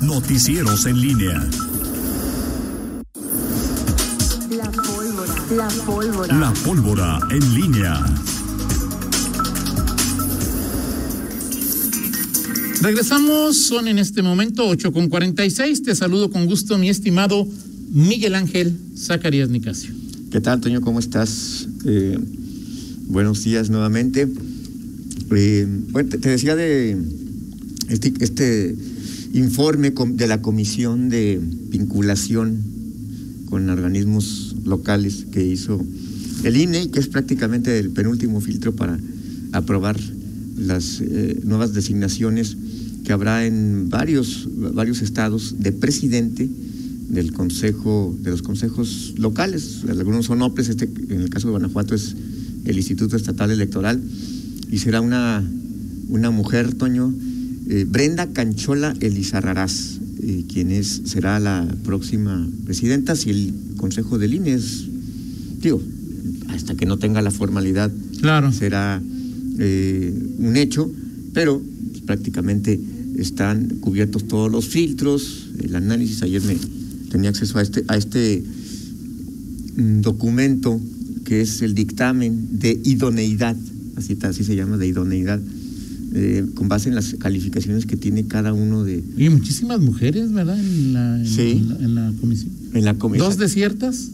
Noticieros en línea. La pólvora. La pólvora. La pólvora en línea. Regresamos, son en este momento 8 con 46. Te saludo con gusto, mi estimado Miguel Ángel Zacarías Nicasio. ¿Qué tal, Toño? ¿Cómo estás? Eh, buenos días nuevamente. Eh, bueno, te, te decía de este, este informe de la Comisión de Vinculación con organismos locales que hizo el INE que es prácticamente el penúltimo filtro para aprobar las eh, nuevas designaciones que habrá en varios, varios estados de presidente del consejo, de los consejos locales. Algunos son OPLES, este, en el caso de Guanajuato es el Instituto Estatal Electoral, y será una, una mujer, Toño, eh, Brenda Canchola Elizarrarás, eh, quien es, será la próxima presidenta si el Consejo del INE es, digo, hasta que no tenga la formalidad Claro. será eh, un hecho, pero pues, prácticamente están cubiertos todos los filtros, el análisis. Ayer me tenía acceso a este, a este mm, documento que es el dictamen de idoneidad, así, así se llama, de idoneidad, eh, con base en las calificaciones que tiene cada uno de Y muchísimas mujeres, ¿verdad? En la, en, Sí. en la, en la comisión. en la comisión. Dos desiertas,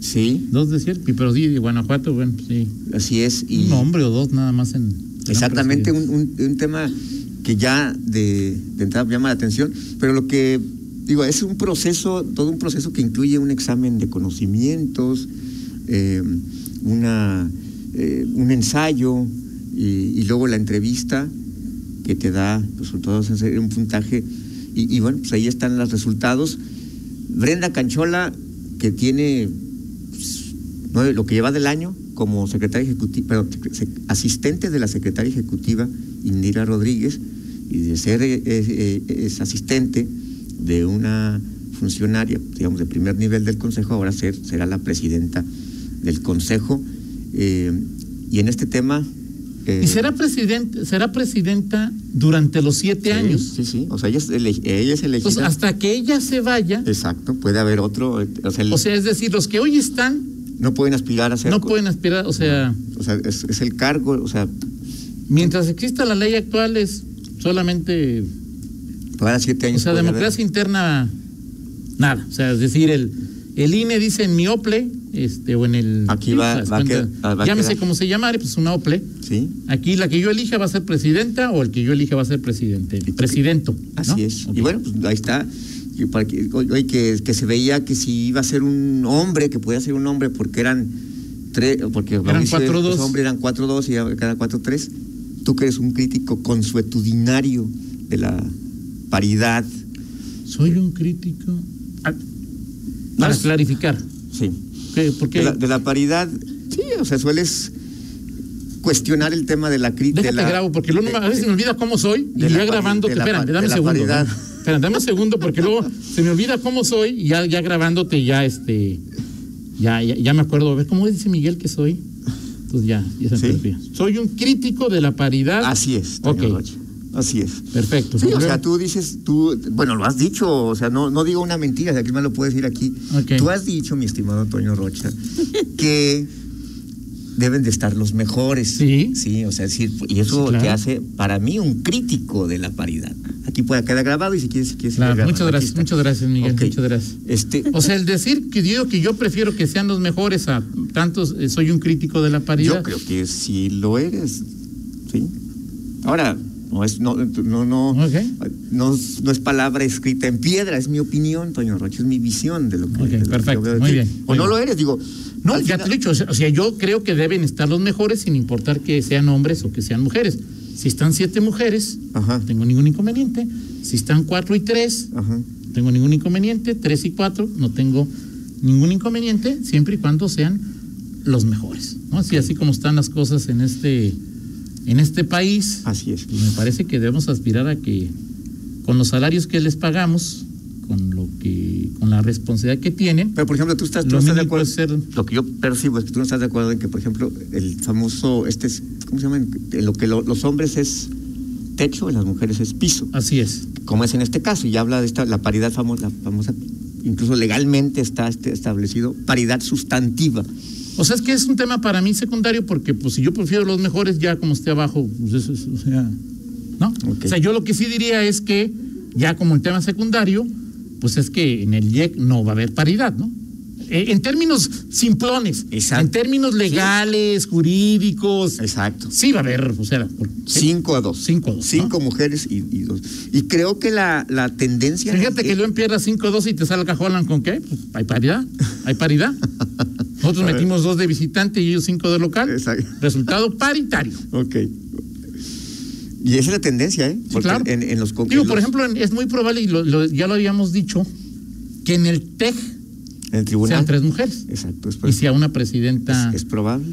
Sí, dos desiertas, pero sí, de Guanajuato, bueno, sí. así es. Y Un hombre o dos nada más en. Exactamente, un, un- un tema que ya de, de entrada llama la atención, pero lo que digo es un proceso, todo un proceso que incluye un examen de conocimientos, eh, una, eh, un ensayo y, luego la entrevista que te da resultados en un puntaje y, bueno, pues ahí están los resultados. Brenda Canchola, que tiene pues, lo que lleva del año como secretaria ejecutiva, sec- asistente de la secretaria ejecutiva Indira Rodríguez y de ser eh, eh, es asistente de una funcionaria, digamos, de primer nivel del Consejo, ahora ser, será la presidenta del Consejo. eh, y en este tema... eh, ¿Y será, presidente, será presidenta durante los siete sí, años? Sí, sí, o sea, ella es, ele- ella es elegida... Entonces, hasta que ella se vaya, Exacto, puede haber otro, eh, o sea, el- o sea, es decir, los que hoy están no pueden aspirar a ser... no pueden aspirar, o sea, O sea, es, es el cargo, o sea, mientras exista la ley actual es solamente, para siete o años. sea, puede haber. democracia interna, nada, o sea, es decir, el, el INE dice en mi OPLE, este, o en el... Aquí va- ¿te das va a cuenta? va llámese como se llamare, pues una OPLE. Sí, Aquí la que yo elija va a ser presidenta o el que yo elija va a ser presidente, presidento. ¿no? así es. Y bueno, pues ahí está. Para que, oye, que, que se veía que si iba a ser un hombre, que podía ser un hombre, porque eran tres, porque Eran Mauricio cuatro, dos. hombre, eran cuatro dos y cada cuatro tres. Tú que eres un crítico consuetudinario de la paridad. Soy un crítico. Ah, para clarificar. Sí. De la, de la paridad, sí, o sea, sueles cuestionar el tema de la crítica. Déjate grabo, porque luego a veces se me olvida cómo soy y la ya grabándote. la Espérame, dame un la segundo. ¿no? Espérame, dame un segundo, porque luego se me olvida cómo soy y ya, ya grabándote ya este. Ya, ya, ya me acuerdo. A ver, ¿cómo dice Miguel que soy? Entonces ya, ya se me Sí. Soy un crítico de la paridad. Así es, Ok. Rocha, Así es. Perfecto. Sí, o sea, tú dices, tú, bueno, lo has dicho, o sea, no, no digo una mentira, si aquí me lo puedes decir aquí. Tú has dicho, mi estimado Toño Rocha, que deben de estar los mejores. Sí. Sí, o sea, decir, y eso claro. te hace, para mí, un crítico de la paridad. Aquí puede quedar grabado y si quieres, si quieres Claro, grabado, muchas gracias, muchas gracias, Miguel. Muchas gracias. Este, O sea, el decir que digo que yo prefiero que sean los mejores a tantos, eh, soy un crítico de la paridad. Yo creo que sí lo eres, ¿sí? Ahora, no es, no, no, no, no, no es palabra escrita en piedra, es mi opinión, Toño Rocha, es mi visión de lo que, Ok, de lo que perfecto, yo veo de muy bien, O muy no bien. lo eres, digo. No, ya final- te lo he dicho, o sea, o sea, yo creo que deben estar los mejores sin importar que sean hombres o que sean mujeres. Si están siete mujeres, Ajá. no tengo ningún inconveniente. Si están cuatro y tres, Ajá. no tengo ningún inconveniente. Tres y cuatro, no tengo ningún inconveniente, siempre y cuando sean los mejores. ¿no? Así, así como están las cosas en este, en este país, Así es. pues me parece que debemos aspirar a que con los salarios que les pagamos, con lo que, con la responsabilidad que tienen, Pero, por ejemplo, tú estás, tú no estás de acuerdo. ser- Lo que yo percibo es que tú no estás de acuerdo en que, por ejemplo, el famoso, este, es- ¿cómo se llama? En lo que lo- los hombres es techo, en las mujeres es piso, Así es. como es en este caso, y habla de esta, la paridad famosa, la famosa, incluso legalmente está este, establecido, paridad sustantiva. O sea, es que es un tema para mí secundario porque, pues, si yo prefiero los mejores, ya como esté abajo, pues eso es, o sea, ¿no? O sea, yo lo que sí diría es que, ya como el tema secundario, pues es que en el IEC no va a haber paridad, ¿no? Eh, en términos simplones, Exacto. en términos legales, jurídicos, Exacto. sí va a haber, o sea. Cinco a dos. Cinco a dos, Cinco mujeres y, y dos. Y creo que la, la tendencia. Fíjate que eh, León pierda 5-2 y te salga Holland con qué? Pues hay paridad, hay paridad. Nosotros metimos dos de visitante y ellos cinco de local. Exacto. Resultado paritario. Ok. Y esa es la tendencia, ¿eh? Sí, claro. en, en los Digo, por ejemplo, es muy probable, y lo- lo- ya lo habíamos dicho, que en el TEC En el tribunal. sean tres mujeres. Exacto. Es, Y sea una presidenta. es, es probable.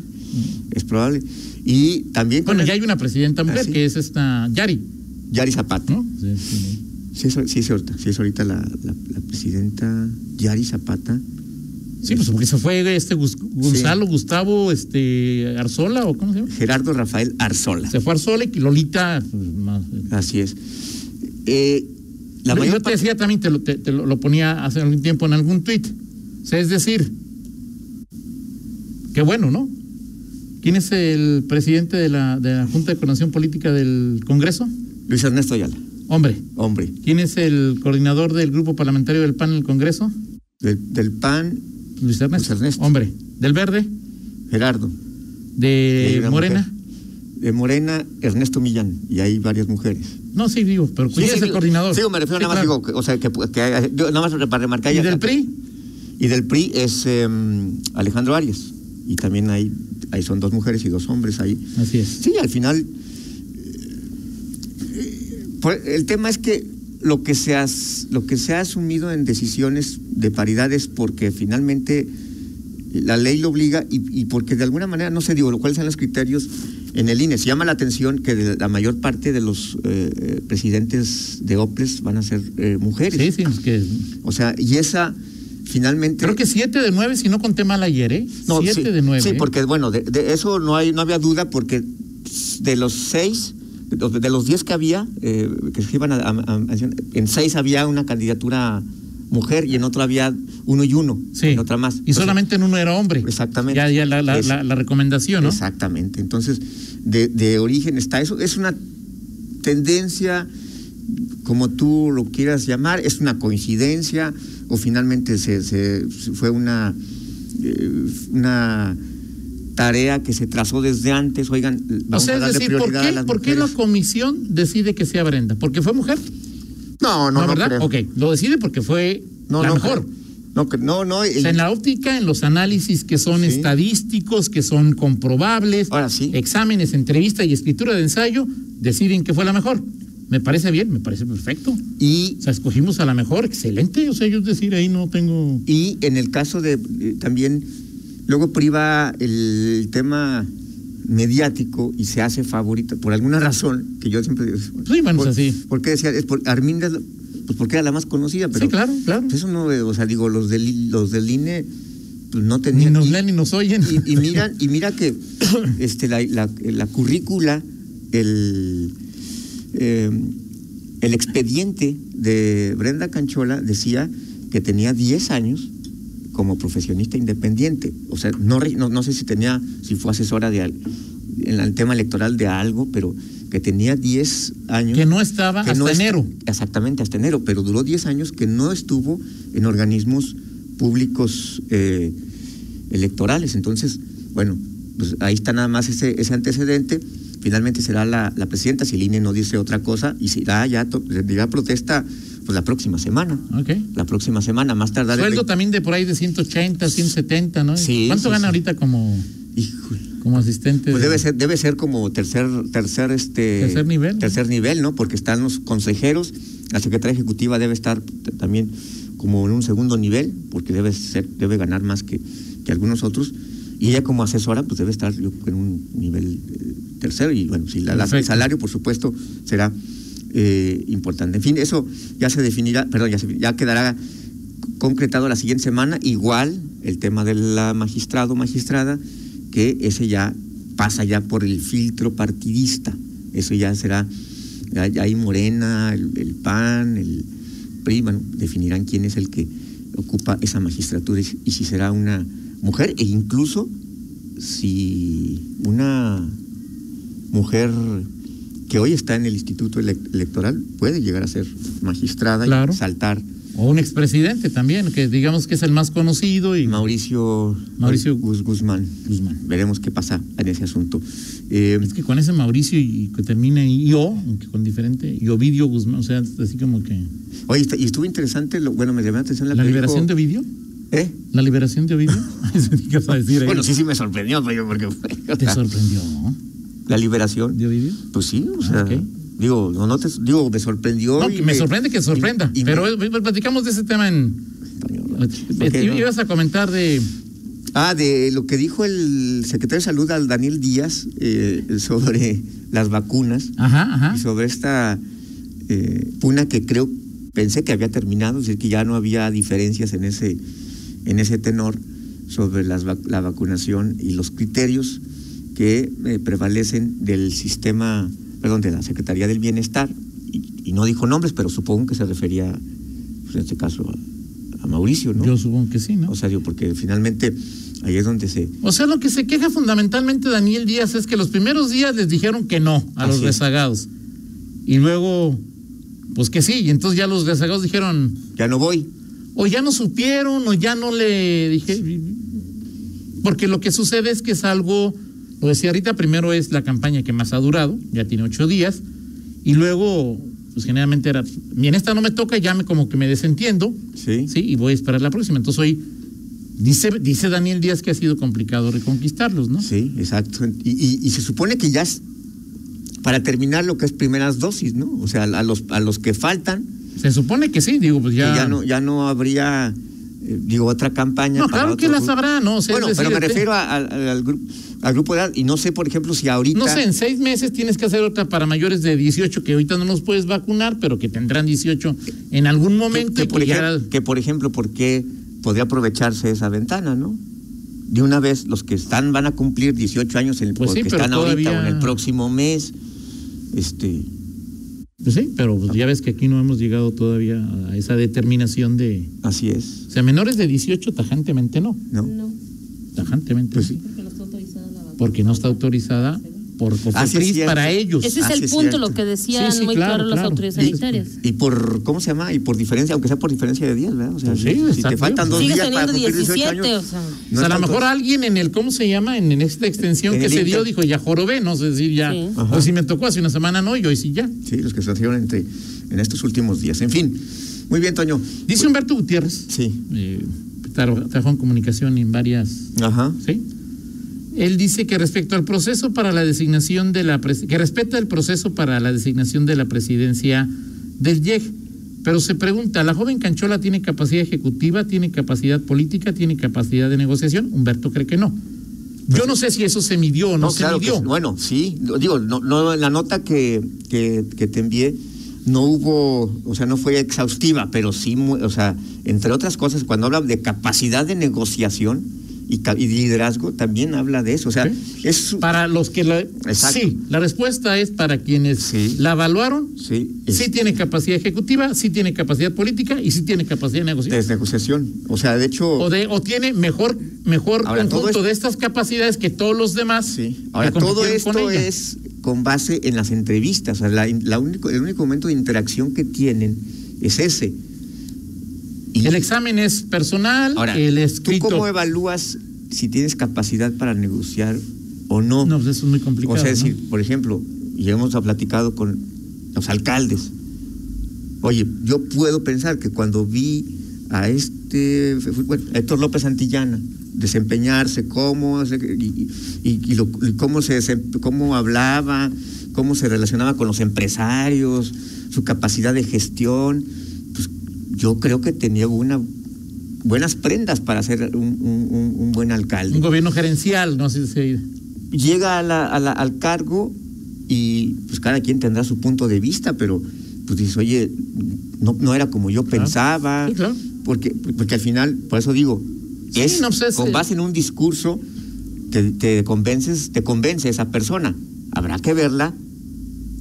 Es probable. Y también. bueno, el- ya hay una presidenta mujer, ¿Ah, sí? que es esta Yari, Yari Zapata. ¿no? Sí, sí. Sí, es, sí, es ahorita, sí, es ahorita la, la, la presidenta Yari Zapata. Sí, pues porque se fue este Gonzalo, Gustavo, este Arzola, o cómo se llama. Gerardo Rafael Arzola. Se fue Arzola y Lolita. pues, más, Así es. Eh, la Yo mayor te parte- decía también, te lo, te- te lo- ponía hace algún tiempo en algún tuit. O sea, es decir, qué bueno, ¿no? ¿Quién es el presidente de la, de la Junta de Coordinación Política del Congreso? Luis Ernesto Ayala, Hombre. hombre, ¿Quién es el coordinador del grupo parlamentario del PAN en el Congreso? del, del PAN, Luis Ernesto. Luis Ernesto. Hombre. ¿Del Verde? Gerardo. ¿De Morena? mujer. De Morena, Ernesto Millán, y hay varias mujeres. No, sí, digo, pero ¿quién Sí, es sí, el coordinador? Sí, me refiero Sí, nada más, digo, o sea, que, que- yo nada más para remarcar. ¿Y ya- del PRI? Y del PRI es em, Alejandro Arias. Y también hay, ahí son dos mujeres y dos hombres ahí. Así es. Sí, al final. eh, pues, el tema es que lo que, se has, lo que se ha asumido en decisiones de paridad es porque finalmente la ley lo obliga y, y porque de alguna manera, no sé, digo, cuáles son los criterios en el INE. Se llama la atención que de la mayor parte de los eh, eh, presidentes de OPLES van a ser eh, mujeres. Sí, sí, es que O sea, y esa finalmente. creo que siete de nueve, si no conté mal ayer, ¿eh? No, siete sí, de nueve. Sí, ¿eh? porque bueno, de, de eso no hay, no había duda, porque de los seis, de los- de los diez que había, eh, que se iban a, a- a- en seis había una candidatura mujer y en otro había uno y uno, Sí. en otra más. Y Entonces, solamente en uno era hombre. Exactamente. Ya, ya la, la, Es- la- la recomendación, ¿no? Exactamente. Entonces, de, de origen está eso. Es una tendencia, como tú lo quieras llamar, es una coincidencia o finalmente se, se- fue una, eh, una tarea que se trazó desde antes. Oigan, O vamos sea, a darle decir, ¿por prioridad a qué, las ¿por qué la comisión decide que sea Brenda? ¿Porque fue mujer? No, no, no, ¿verdad? creo. Ok, lo decide porque fue No, la no mejor. creo. No, no, no. O sea, en la óptica, en los análisis que son Sí. estadísticos, que son comprobables, Ahora sí. exámenes, entrevista y escritura de ensayo, deciden que fue la mejor. Me parece bien, me parece perfecto. y O sea, escogimos a la mejor, excelente. O sea, yo es decir, ahí no tengo. Y en el caso de eh, también, luego priva el tema mediático y se hace favorita por alguna razón que yo siempre digo. Sí, bueno, por, así. ¿Por qué decía? Es por, Arminda, pues porque era la más conocida, pero sí, claro, claro. pues eso no, o sea, digo, los del, los del INE pues no Ni tenían. nos y- leen ni nos oyen. y, y mira, y mira que este, la, la, la currícula, el, eh, el expediente de Brenda Canchola decía que tenía 10 años como profesionista independiente. O sea, no, no, no sé si tenía, si fue asesora de en el tema electoral de algo, pero que tenía 10 años. que no estaba que hasta no est- enero. Exactamente, hasta enero, pero duró 10 años que no estuvo en organismos públicos eh, electorales. Entonces, bueno, pues ahí está nada más ese, ese antecedente. Finalmente será la, la presidenta, si el INE no dice otra cosa, y será ya, to- dirá protesta pues la próxima semana. Ok. La próxima semana, más tardar. el Sueldo 20 también de por ahí de 180, 170, ¿no? Sí, ¿Cuánto sí, gana sí. ahorita como, Híjole. como asistente? Pues de- debe ser, debe ser como tercer, tercer, este, Tercer nivel, tercer nivel, ¿no? Porque están los consejeros, la secretaria ejecutiva debe estar también como en un segundo nivel, porque debe ser, debe ganar más que, que algunos otros, y ella como asesora, pues debe estar yo, en un nivel eh, tercero, y bueno, si la, la- el salario, por supuesto, será eh, importante. En fin, eso ya se definirá, perdón, ya, quedará concretado la siguiente semana, igual el tema del magistrado o magistrada, que ese ya pasa ya por el filtro partidista. Eso ya será hay Morena, el, PAN, el PRI, bueno, definirán quién es el que ocupa esa magistratura y si será una mujer e incluso si una mujer que hoy está en el Instituto Elec- Electoral puede llegar a ser magistrada Claro. y saltar O un expresidente también, que digamos que es el más conocido y Mauricio, Mauricio Guzmán. Guzmán. Veremos qué pasa en ese asunto. Eh, Es que con ese Mauricio y que termina en yo, aunque con diferente, y Ovidio Guzmán, o sea, así como que. oye, y estuvo interesante, lo, bueno, me llamó la atención la, ¿La liberación dijo- de Ovidio? ¿Eh? ¿La liberación de Ovidio? ¿Qué vas a decir ahí? Bueno, sí, sí me sorprendió, porque ¿Te sorprendió, no? La liberación. ¿De Ovidio? Pues sí, o sea, Ah, digo, no, no te, digo, me sorprendió. No, y me sorprende que sorprenda. y- y pero me- eh, platicamos de ese tema en. ¿Por qué no? Ibas a comentar de. Ah, de lo que dijo el secretario de Salud al Daniel Díaz eh, sobre las vacunas Ajá, ajá. y sobre esta eh, puna que creo, pensé que había terminado, es decir, que ya no había diferencias en ese, en ese tenor sobre las, la vacunación y los criterios que eh, prevalecen del sistema, perdón, de la Secretaría del Bienestar. Y, y no dijo nombres, pero supongo que se refería, pues, en este caso, a, a Mauricio, ¿no? Yo supongo que sí, ¿no? O sea, digo, porque finalmente ahí es donde se... O sea, lo que se queja fundamentalmente Daniel Díaz es que los primeros días les dijeron que no a los es. rezagados. Y luego, pues que sí. Y entonces ya los rezagados dijeron, Ya no voy. o ya no supieron, o ya no le dije. Porque lo que sucede es que es algo, lo decía ahorita, primero es la campaña que más ha durado, ya tiene ocho días. Y luego, pues generalmente era, y en esta no me toca, ya me como que me desentiendo. Sí. Sí, y voy a esperar la próxima. Entonces hoy dice, dice Daniel Díaz que ha sido complicado reconquistarlos, ¿no? Sí, exacto. Y, y- y se supone que ya es para terminar lo que es primeras dosis, ¿no? O sea, a los, a los que faltan, Se supone que sí, digo, pues ya. ya no, ya no habría, digo, otra campaña. No, para claro que grupo. habrá, ¿no? O sea, bueno, pero me refiero a- a- al, grupo, al grupo de edad. Y no sé, por ejemplo, si ahorita. No sé, en seis meses tienes que hacer otra para mayores de 18 que ahorita no los puedes vacunar, pero que tendrán 18 en algún momento. que por ya- ejemplo, que, por ejemplo, ¿por qué podría aprovecharse esa ventana, no? De una vez, los que están van a cumplir 18 años, en, Pues sí, porque pero están ahorita o en el próximo mes. Este, Pues sí, pero pues ya ves que aquí no hemos llegado todavía a esa determinación de. así es, O sea, menores de 18 tajantemente no. ¿no? No, Tajantemente Pues sí. porque no está autorizada la vacuna. Porque no está autorizada por COFEPRIS para ellos. Ese es el punto, cierto. lo que decían Sí, sí, muy claro, claro, las claro. autoridades Y- sanitarias. Y por, ¿cómo se llama? Y por diferencia, aunque sea por diferencia de días, ¿verdad? O sea, Pues sí, si- si te faltan dos días para teniendo cumplir 18 17, años, o sea. no o sea, a lo mejor alguien en el, ¿cómo se llama? En, en esta extensión En que se dio, dijo, ya jorobé, no sé decir ya. O si me tocó hace una semana, no, y hoy sí ya. Sí, los que se hicieron entre, en estos últimos días. En fin, muy bien, Toño. Dice Humberto Gutiérrez, Sí, eh, tra- trabajó en comunicación en varias, ajá. ¿sí? Él dice que respecto al proceso para la designación de la que respeta el proceso para la designación de la presidencia del YEG, pero se pregunta, ¿la joven Canchola tiene capacidad ejecutiva, tiene capacidad política, tiene capacidad de negociación? Humberto cree que no. Yo no sé si eso se midió o no, se claro midió. bueno, sí, digo, no, no, la nota que, que, que te envié no hubo, o sea, no fue exhaustiva, pero sí, o sea, entre otras cosas, cuando habla de capacidad de negociación y, liderazgo, también habla de eso. O sea, Sí. es Para los que la... Exacto. Sí, la respuesta es para quienes Sí. la evaluaron, sí, sí tiene capacidad ejecutiva, sí tiene capacidad política y sí tiene capacidad de negociación. de negociación. O sea, de hecho, O, de, o tiene mejor, mejor Ahora, conjunto esto- de estas capacidades que todos los demás. Sí. Ahora, todo con esto ella. es con base en las entrevistas. O sea, la, la único, el único momento de interacción que tienen es ese. Y- El examen es personal, Ahora, el ¿tú escrito. cómo evalúas si tienes capacidad para negociar o no? No, pues eso es muy complicado. o sea, decir, por ejemplo, y hemos platicado con los alcaldes. Oye, yo puedo pensar que cuando vi a este, bueno, Héctor López Santillana desempeñarse, cómo, y, y- y lo- y cómo, se, cómo hablaba, cómo se relacionaba con los empresarios, su capacidad de gestión, yo creo que tenía una, buenas prendas para ser un, un- un- buen alcalde Un gobierno gerencial, no sé si. llega a la- a la- al cargo y pues cada quien tendrá su punto de vista, pero pues dices, oye, no, no era como yo Claro. pensaba, Sí, claro. porque, porque al final, por eso digo, Sí, es no, pues, es, con base en un discurso, te, te convences, te convence esa persona. Habrá que verla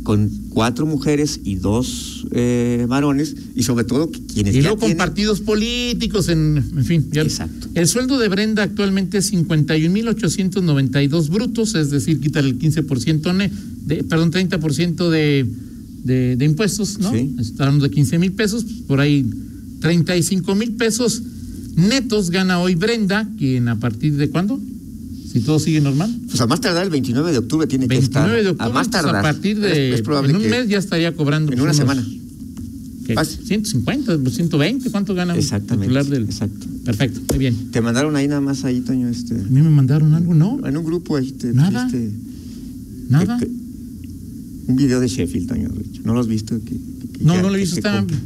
con cuatro mujeres y dos eh, varones, y sobre todo quienes Y luego con tienen- partidos políticos, en, en fin. ya- Exacto. El sueldo de Brenda actualmente es 51.892 brutos, es decir, quitar el 15%, ne- de, perdón, 30% de, de, de impuestos, ¿no? Sí. Está hablando de 15 mil pesos, pues, por ahí 35 mil pesos netos gana hoy Brenda, quien a partir de cuándo? Si todo sigue normal. Pues a más tardar el 29 de octubre tiene que estar. 29 de octubre, a más pues, tardar. a partir de Es, es probable en un que- mes ya estaría cobrando en pues, una semana. ¿qué? Fácil. 150, 120, ¿cuánto gana un Exactamente. titular del? Exacto. Perfecto, muy bien. Te mandaron ahí nada más ahí, Toño, este. A mí me mandaron algo, ¿no? En un grupo ahí te Nada. Nada. Un video de Sheffield, Toño. Rich. ¿No lo has visto? Que- que- que No, ya- no lo he que visto.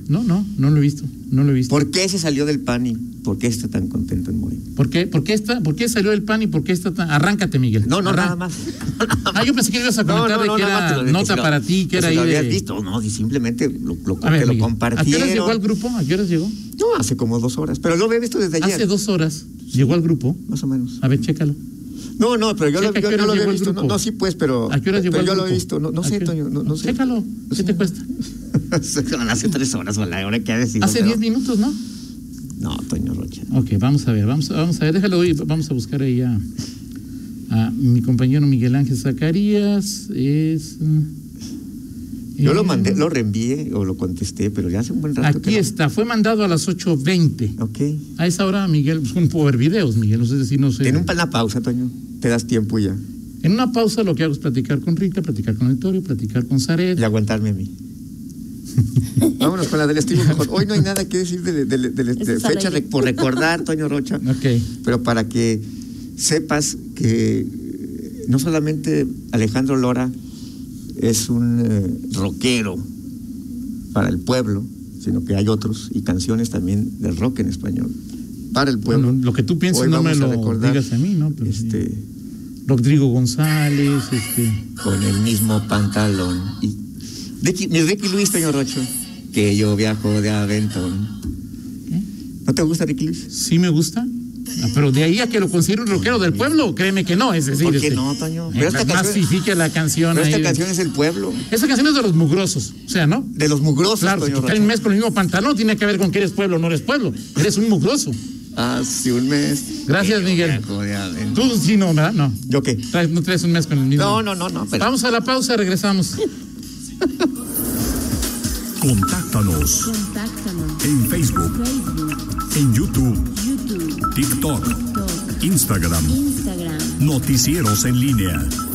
No, no, no lo he visto. No lo he visto. ¿Por qué se salió del PAN y por qué está tan contento en Moreno? ¿Por qué, por qué, está, ¿Por qué salió el pan y por qué está tan.? Arráncate, Miguel. No, no, Arran- nada más. Ah, yo pensé que ibas a comentar de que nada más te era lo nota lo- para ti, que era ahí lo habías de. visto, no, y simplemente lo, lo, A ver, ¿A qué horas llegó al grupo? ¿A qué horas llegó? No, hace como dos horas, pero lo había visto desde ayer. Hace dos horas llegó al grupo. Más o menos. A ver, chécalo. No, no, pero yo, lo, Checa, ¿a yo- qué yo hora lo había visto. No, no, sí, pues, pero, ¿A qué hora llegó pero yo lo he visto. No, no ¿A sé, Toño, no, no sé. Chécalo. ¿Qué te cuesta? hace tres horas, o la hora que ha decidido. Hace pero- 10 minutos, ¿no? No, Toño Rocha. Ok, vamos a ver, vamos, vamos a ver, déjalo hoy, vamos a buscar ahí a, a mi compañero Miguel Ángel Zacarías. Es. Yo lo mandé, lo reenvié o lo contesté, pero ya hace un buen rato que Aquí no. está, fue mandado a las 8.20. Ok. A esa hora, Miguel, pues no puedo ver videos, Miguel, no sé si no sé. Pa- una pausa, Toño. Te das tiempo ya. En una pausa lo que hago es platicar con Rita, platicar con el Torio, platicar con Zaret. Y aguantarme a mí. Vámonos con la del estilo mejor. Hoy no hay nada que decir de, de- fecha por recordar, Toño Rocha. Ok. Pero para que sepas que no solamente Alejandro Lora es un eh, rockero para el pueblo, sino que hay otros y canciones también del rock en español para el pueblo. Bueno, lo que tú pienses Hoy no me a lo digas a mí, ¿no? Pero sí. este, Rodrigo González, este. con el mismo pantalón. Y Ricky, mi Ricky Luis, Toño Rocho, que yo viajo de aventón. ¿eh? ¿No te gusta Ricky Luis? Sí me gusta, ah, pero de ahí a que lo considero un rockero del pueblo, créeme que no, es decir, ¿Por qué este, no, Toño? eh, Pero esta canción- masifique la canción. Pero esta ahí canción es el pueblo, Esa canción es de los mugrosos, o sea, ¿no? de los mugrosos, Claro, si Toño Rocha. un mes con el mismo pantalón, tiene que ver con que eres pueblo o no eres pueblo. Eres un mugroso. Hace un mes. Gracias, Miguel. Tú sí, no, ¿verdad? No. ¿Yo qué? Traes- no traes un mes con el mismo. No, no, no, no. Pero Vamos a la pausa, regresamos. Contáctanos Contáctanos. en Facebook, Facebook, en YouTube, TikTok, TikTok, Instagram. Instagram. Noticieros en línea.